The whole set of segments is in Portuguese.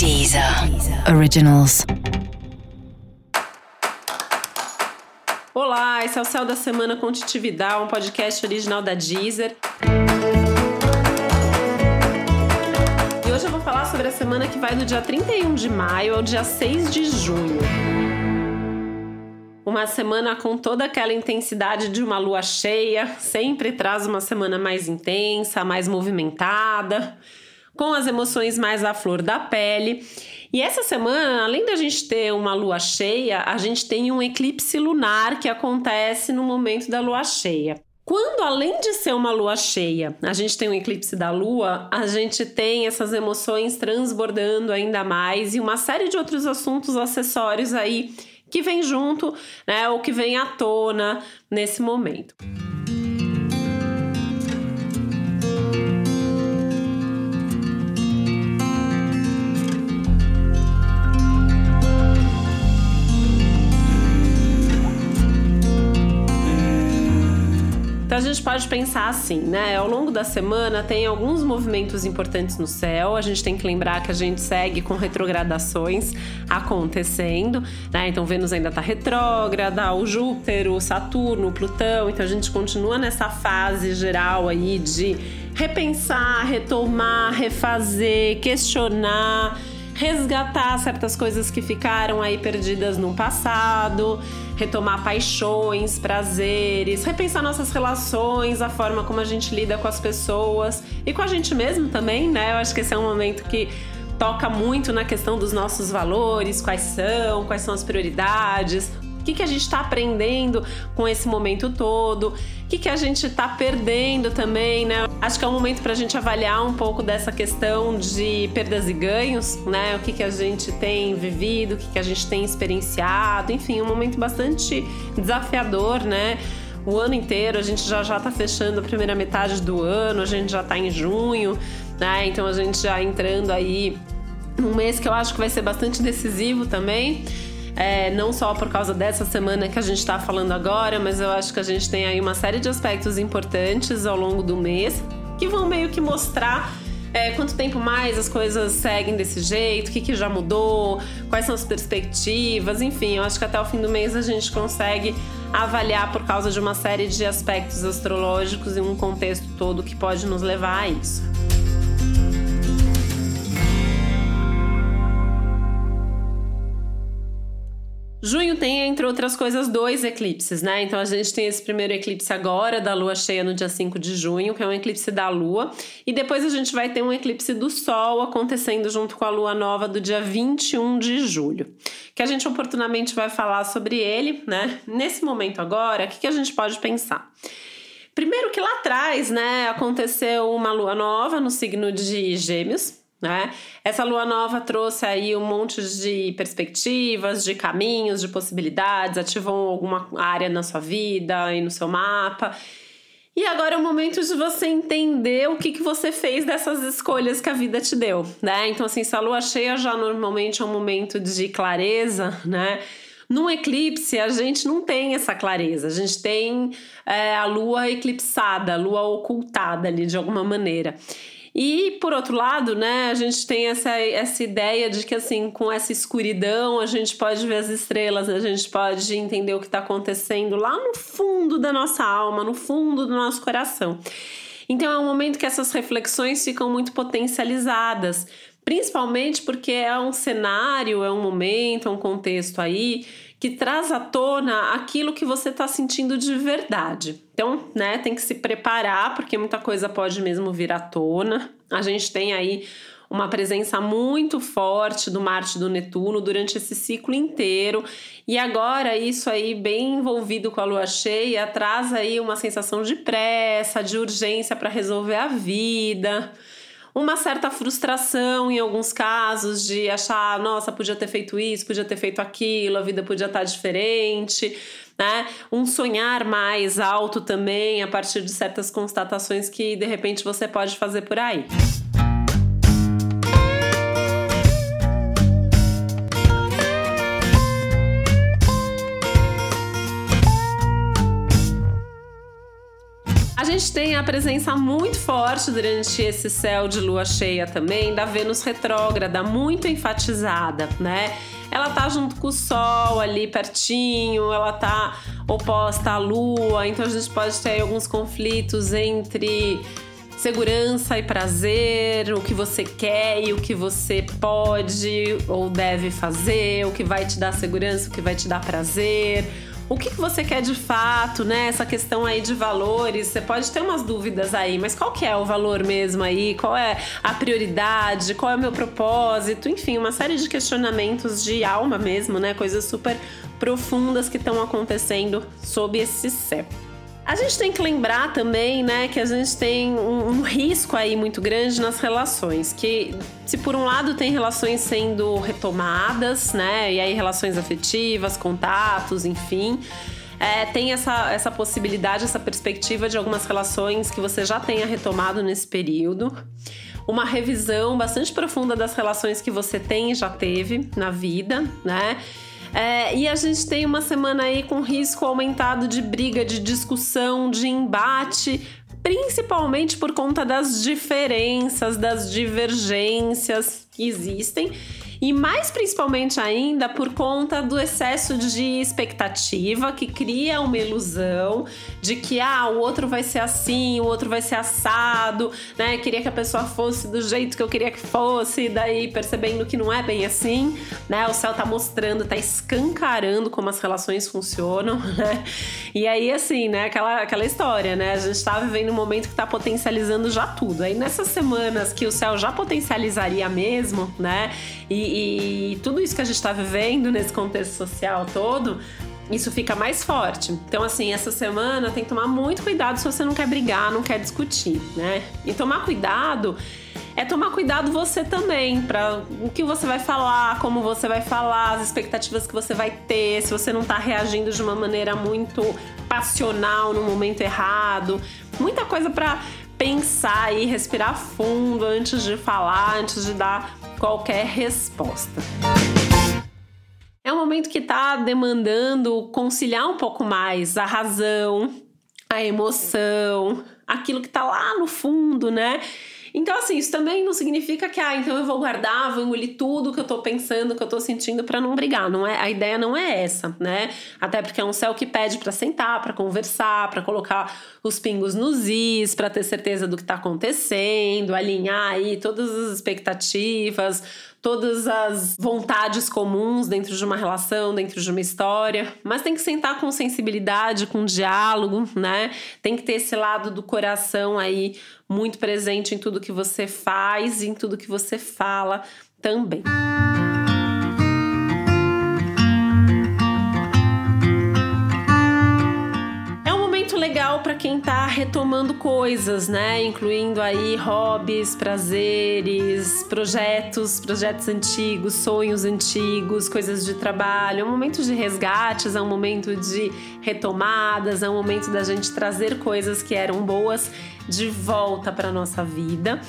Deezer Originals. Olá, esse é o Céu da Semana com Titividade, um podcast original da Deezer. E hoje eu vou falar sobre a semana que vai do dia 31 de maio ao dia 6 de junho. Uma semana com toda aquela intensidade de uma lua cheia, sempre traz uma semana mais intensa, mais movimentada com as emoções mais à flor da pele. E essa semana, além da gente ter uma lua cheia, a gente tem um eclipse lunar que acontece no momento da lua cheia. Quando, além de ser uma lua cheia, a gente tem um eclipse da lua, a gente tem essas emoções transbordando ainda mais e uma série de outros assuntos acessórios aí que vem junto, né, ou que vem à tona nesse momento. A gente pode pensar assim, né? Ao longo da semana tem alguns movimentos importantes no céu. A gente tem que lembrar que a gente segue com retrogradações acontecendo, né? Então Vênus ainda está retrógrada, o Júpiter, o Saturno, o Plutão. Então a gente continua nessa fase geral aí de repensar, retomar, refazer, questionar resgatar certas coisas que ficaram aí perdidas no passado, retomar paixões, prazeres, repensar nossas relações, a forma como a gente lida com as pessoas e com a gente mesmo também, né? Eu acho que esse é um momento que toca muito na questão dos nossos valores, quais são, quais são as prioridades, o que, que a gente está aprendendo com esse momento todo? O que, que a gente está perdendo também, né? Acho que é um momento para a gente avaliar um pouco dessa questão de perdas e ganhos, né? O que, que a gente tem vivido, o que, que a gente tem experienciado, enfim, um momento bastante desafiador, né? O ano inteiro, a gente já já está fechando a primeira metade do ano, a gente já está em junho, né? Então a gente já entrando aí num mês que eu acho que vai ser bastante decisivo também é, não só por causa dessa semana que a gente está falando agora, mas eu acho que a gente tem aí uma série de aspectos importantes ao longo do mês que vão meio que mostrar é, quanto tempo mais as coisas seguem desse jeito, o que, que já mudou, quais são as perspectivas, enfim, eu acho que até o fim do mês a gente consegue avaliar por causa de uma série de aspectos astrológicos e um contexto todo que pode nos levar a isso. Junho tem, entre outras coisas, dois eclipses, né? Então a gente tem esse primeiro eclipse agora da lua cheia no dia 5 de junho, que é um eclipse da lua, e depois a gente vai ter um eclipse do sol acontecendo junto com a lua nova do dia 21 de julho, que a gente oportunamente vai falar sobre ele, né? Nesse momento agora, o que, que a gente pode pensar? Primeiro que lá atrás, né, aconteceu uma lua nova no signo de Gêmeos, né? Essa lua nova trouxe aí um monte de perspectivas, de caminhos, de possibilidades, ativou alguma área na sua vida e no seu mapa. E agora é o momento de você entender o que, que você fez dessas escolhas que a vida te deu, né? Então, assim, a lua cheia já normalmente é um momento de clareza, né? Num eclipse, a gente não tem essa clareza, a gente tem é, a lua eclipsada, a lua ocultada ali de alguma maneira. E por outro lado, né, a gente tem essa, essa ideia de que assim, com essa escuridão, a gente pode ver as estrelas, a gente pode entender o que está acontecendo lá no fundo da nossa alma, no fundo do nosso coração. Então é um momento que essas reflexões ficam muito potencializadas, principalmente porque é um cenário, é um momento, é um contexto aí que traz à tona aquilo que você está sentindo de verdade. Então, né, tem que se preparar, porque muita coisa pode mesmo vir à tona. A gente tem aí uma presença muito forte do Marte e do Netuno durante esse ciclo inteiro. E agora isso aí bem envolvido com a lua cheia traz aí uma sensação de pressa, de urgência para resolver a vida uma certa frustração em alguns casos de achar, nossa, podia ter feito isso, podia ter feito aquilo, a vida podia estar diferente, né? Um sonhar mais alto também a partir de certas constatações que de repente você pode fazer por aí. Gente tem a presença muito forte durante esse céu de lua cheia também da Vênus retrógrada, muito enfatizada, né? Ela tá junto com o Sol ali pertinho, ela tá oposta à Lua, então a gente pode ter alguns conflitos entre segurança e prazer, o que você quer e o que você pode ou deve fazer, o que vai te dar segurança, o que vai te dar prazer o que, você quer de fato, né? Essa questão aí de valores, você pode ter umas dúvidas aí, mas qual que é o valor mesmo aí? Qual é a prioridade? Qual é o meu propósito? Enfim, uma série de questionamentos de alma mesmo, né? Coisas super profundas que estão acontecendo sob esse céu. A gente tem que lembrar também, né, que a gente tem um, um, risco aí muito grande nas relações, que se por um lado tem relações sendo retomadas, né, e aí relações afetivas, contatos, enfim, é, tem essa, essa possibilidade, essa perspectiva de algumas relações que você já tenha retomado nesse período. Uma revisão bastante profunda das relações que você tem e já teve na vida, né? É, e a gente tem uma semana aí com risco aumentado de briga, de discussão, de embate, principalmente por conta das diferenças, das divergências que existem e mais principalmente ainda por conta do excesso de expectativa que cria uma ilusão de que ah, o outro vai ser assim, o outro vai ser assado, né? Queria que a pessoa fosse do jeito que eu queria que fosse, e daí percebendo que não é bem assim, né? O céu tá mostrando, tá escancarando como as relações funcionam, né? E aí assim, né, aquela aquela história, né? A gente tá vivendo um momento que tá potencializando já tudo. Aí nessas semanas que o céu já potencializaria mesmo, né? E, e tudo isso que a gente está vivendo nesse contexto social todo, isso fica mais forte. Então, assim, essa semana tem que tomar muito cuidado se você não quer brigar, não quer discutir, né? E tomar cuidado é tomar cuidado você também para o que você vai falar, como você vai falar, as expectativas que você vai ter, se você não tá reagindo de uma maneira muito passional no momento errado. Muita coisa para pensar e respirar fundo antes de falar, antes de dar qualquer resposta. É um momento que está demandando conciliar um pouco mais a razão, a emoção, aquilo que está lá no fundo, né? Então, assim, isso também não significa que, ah, então eu vou guardar, vou engolir tudo que eu tô pensando, que eu tô sentindo para não brigar. Não é, a ideia não é essa, né? Até porque é um céu que pede para sentar, para conversar, para colocar os pingos nos is, para ter certeza do que tá acontecendo, alinhar aí todas as expectativas, todas as vontades comuns dentro de uma relação, dentro de uma história, mas tem que sentar com sensibilidade, com diálogo, né? Tem que ter esse lado do coração aí muito presente em tudo que você faz e em tudo que você fala também. Para quem tá retomando coisas, né? Incluindo aí hobbies, prazeres, projetos, projetos antigos, sonhos antigos, coisas de trabalho. É um momento de resgates, é um momento de retomadas, é um momento da gente trazer coisas que eram boas de volta para nossa vida.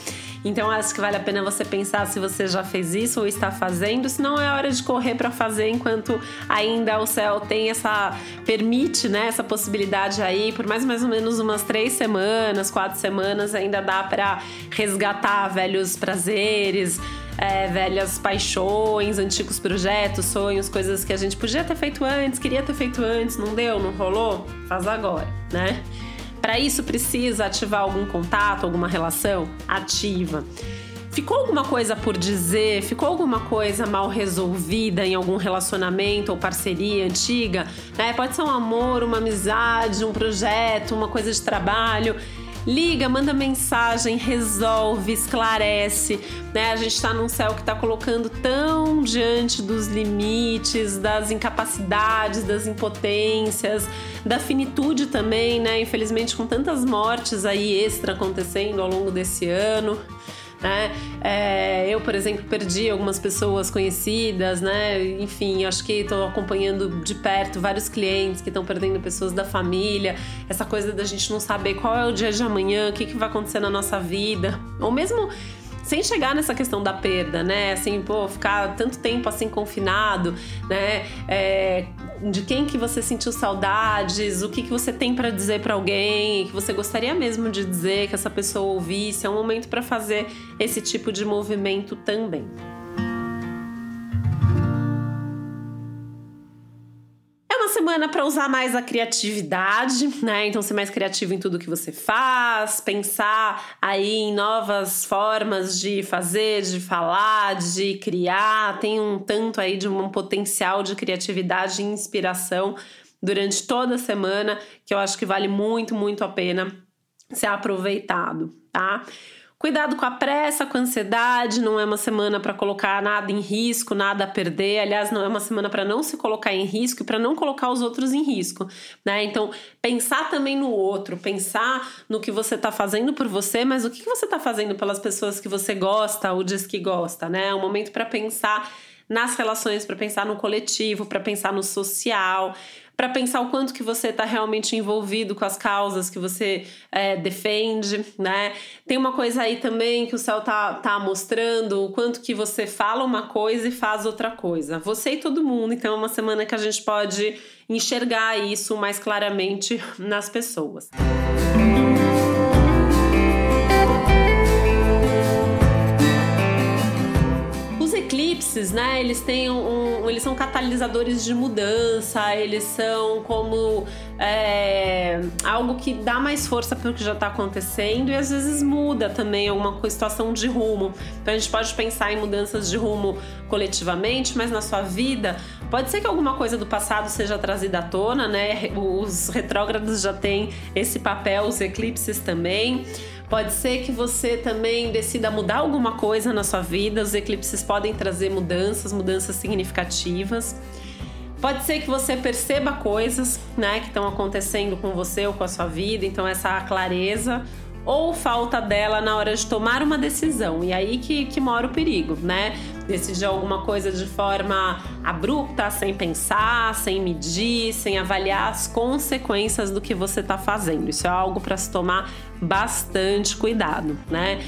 Então acho que vale a pena você pensar se você já fez isso ou está fazendo, se não é hora de correr para fazer enquanto ainda o céu tem essa permite, né, essa possibilidade aí por mais mais ou menos umas três semanas, quatro semanas ainda dá para resgatar velhos prazeres, é, velhas paixões, antigos projetos, sonhos, coisas que a gente podia ter feito antes, queria ter feito antes, não deu, não rolou, faz agora, né? Para isso precisa ativar algum contato, alguma relação? Ativa. Ficou alguma coisa por dizer? Ficou alguma coisa mal resolvida em algum relacionamento ou parceria antiga? Né? Pode ser um amor, uma amizade, um projeto, uma coisa de trabalho liga, manda mensagem, resolve, esclarece. Né? A gente está num céu que está colocando tão diante dos limites, das incapacidades, das impotências, da finitude também, né? Infelizmente, com tantas mortes aí extra acontecendo ao longo desse ano. Né? É, eu, por exemplo, perdi algumas pessoas conhecidas, né? Enfim, acho que estou acompanhando de perto vários clientes que estão perdendo pessoas da família. Essa coisa da gente não saber qual é o dia de amanhã, o que, que vai acontecer na nossa vida. Ou mesmo sem chegar nessa questão da perda, né? Assim, pô, ficar tanto tempo assim confinado, né? É, de quem que você sentiu saudades, o que, que você tem para dizer para alguém, que você gostaria mesmo de dizer, que essa pessoa ouvisse. É um momento para fazer esse tipo de movimento também. Semana para usar mais a criatividade, né? Então ser mais criativo em tudo que você faz, pensar aí em novas formas de fazer, de falar, de criar. Tem um tanto aí de um potencial de criatividade e inspiração durante toda a semana que eu acho que vale muito, muito a pena ser aproveitado, tá? Cuidado com a pressa, com a ansiedade, não é uma semana para colocar nada em risco, nada a perder. Aliás, não é uma semana para não se colocar em risco e para não colocar os outros em risco, né? Então, pensar também no outro, pensar no que você está fazendo por você, mas o que você está fazendo pelas pessoas que você gosta ou diz que gosta, né? É um momento para pensar nas relações, para pensar no coletivo, para pensar no social, para pensar o quanto que você está realmente envolvido com as causas que você é, defende, né? Tem uma coisa aí também que o céu tá, tá mostrando, o quanto que você fala uma coisa e faz outra coisa. Você e todo mundo, então é uma semana que a gente pode enxergar isso mais claramente nas pessoas. Música eclipses, né? Eles têm um, um, eles são catalisadores de mudança, eles são como é, algo que dá mais força para o que já está acontecendo e às vezes muda também alguma situação de rumo. Então a gente pode pensar em mudanças de rumo coletivamente, mas na sua vida pode ser que alguma coisa do passado seja trazida à tona, né? Os retrógrados já têm esse papel, os eclipses também. Pode ser que você também decida mudar alguma coisa na sua vida. Os eclipses podem trazer mudanças, mudanças significativas. Pode ser que você perceba coisas, né, que estão acontecendo com você ou com a sua vida, então essa clareza ou falta dela na hora de tomar uma decisão. E aí que, que mora o perigo, né? Decidir alguma coisa de forma abrupta, sem pensar, sem medir, sem avaliar as consequências do que você está fazendo. Isso é algo para se tomar bastante cuidado, né?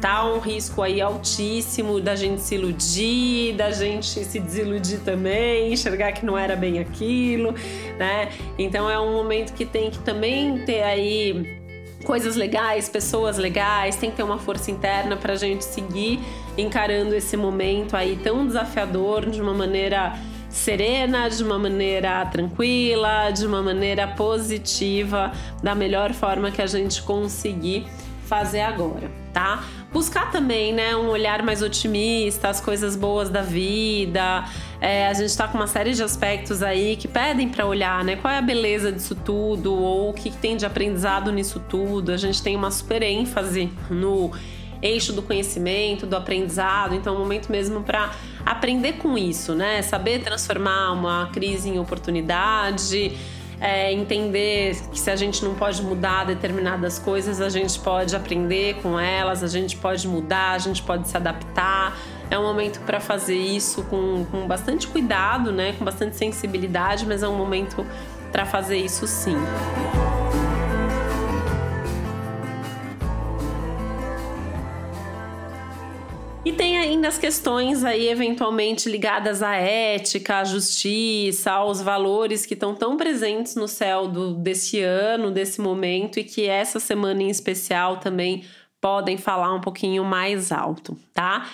tá um risco aí altíssimo da gente se iludir, da gente se desiludir também, enxergar que não era bem aquilo, né? Então é um momento que tem que também ter aí coisas legais, pessoas legais, tem que ter uma força interna para a gente seguir encarando esse momento aí tão desafiador de uma maneira serena, de uma maneira tranquila, de uma maneira positiva, da melhor forma que a gente conseguir fazer agora, tá? Buscar também, né, um olhar mais otimista, as coisas boas da vida. É, a gente tá com uma série de aspectos aí que pedem para olhar, né? Qual é a beleza disso tudo ou o que tem de aprendizado nisso tudo. A gente tem uma super ênfase no eixo do conhecimento, do aprendizado. Então, é um momento mesmo para aprender com isso, né? Saber transformar uma crise em oportunidade é, entender que se a gente não pode mudar determinadas coisas, a gente pode aprender com elas, a gente pode mudar, a gente pode se adaptar. É um momento para fazer isso com, com bastante cuidado, né? Com bastante sensibilidade, mas é um momento para fazer isso sim. E tem ainda as questões aí eventualmente ligadas à ética, à justiça, aos valores que estão tão presentes no céu do, desse ano, desse momento e que essa semana em especial também podem falar um pouquinho mais alto, tá?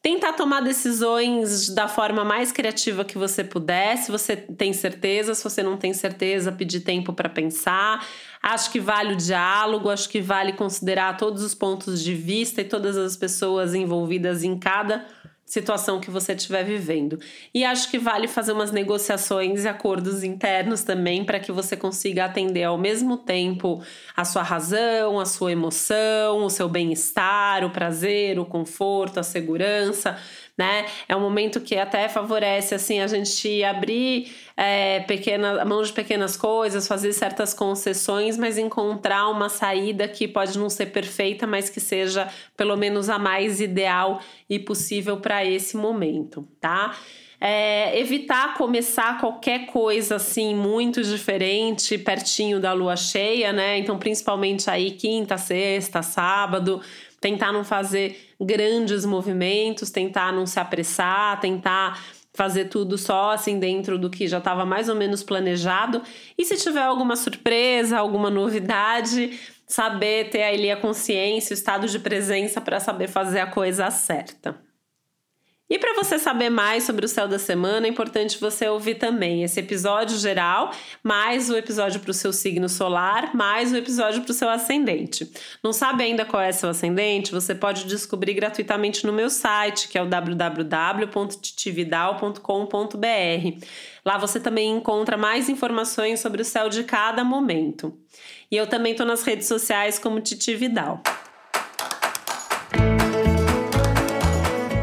Tentar tomar decisões da forma mais criativa que você puder. Se você tem certeza, se você não tem certeza, pedir tempo para pensar. Acho que vale o diálogo, acho que vale considerar todos os pontos de vista e todas as pessoas envolvidas em cada situação que você estiver vivendo. E acho que vale fazer umas negociações e acordos internos também para que você consiga atender ao mesmo tempo a sua razão, a sua emoção, o seu bem-estar, o prazer, o conforto, a segurança né? É um momento que até favorece assim a gente abrir é, pequena, mão de pequenas coisas, fazer certas concessões, mas encontrar uma saída que pode não ser perfeita, mas que seja pelo menos a mais ideal e possível para esse momento, tá? É, evitar começar qualquer coisa assim muito diferente pertinho da lua cheia, né? Então, principalmente aí quinta, sexta, sábado, tentar não fazer grandes movimentos, tentar não se apressar, tentar fazer tudo só assim dentro do que já estava mais ou menos planejado. E se tiver alguma surpresa, alguma novidade, saber ter ali a consciência, o estado de presença para saber fazer a coisa certa. E para você saber mais sobre o céu da semana, é importante você ouvir também esse episódio geral, mais o episódio para o seu signo solar, mais o episódio para o seu ascendente. Não sabe ainda qual é seu ascendente? Você pode descobrir gratuitamente no meu site, que é o www.titividal.com.br. Lá você também encontra mais informações sobre o céu de cada momento. E eu também estou nas redes sociais como Titi Vidal.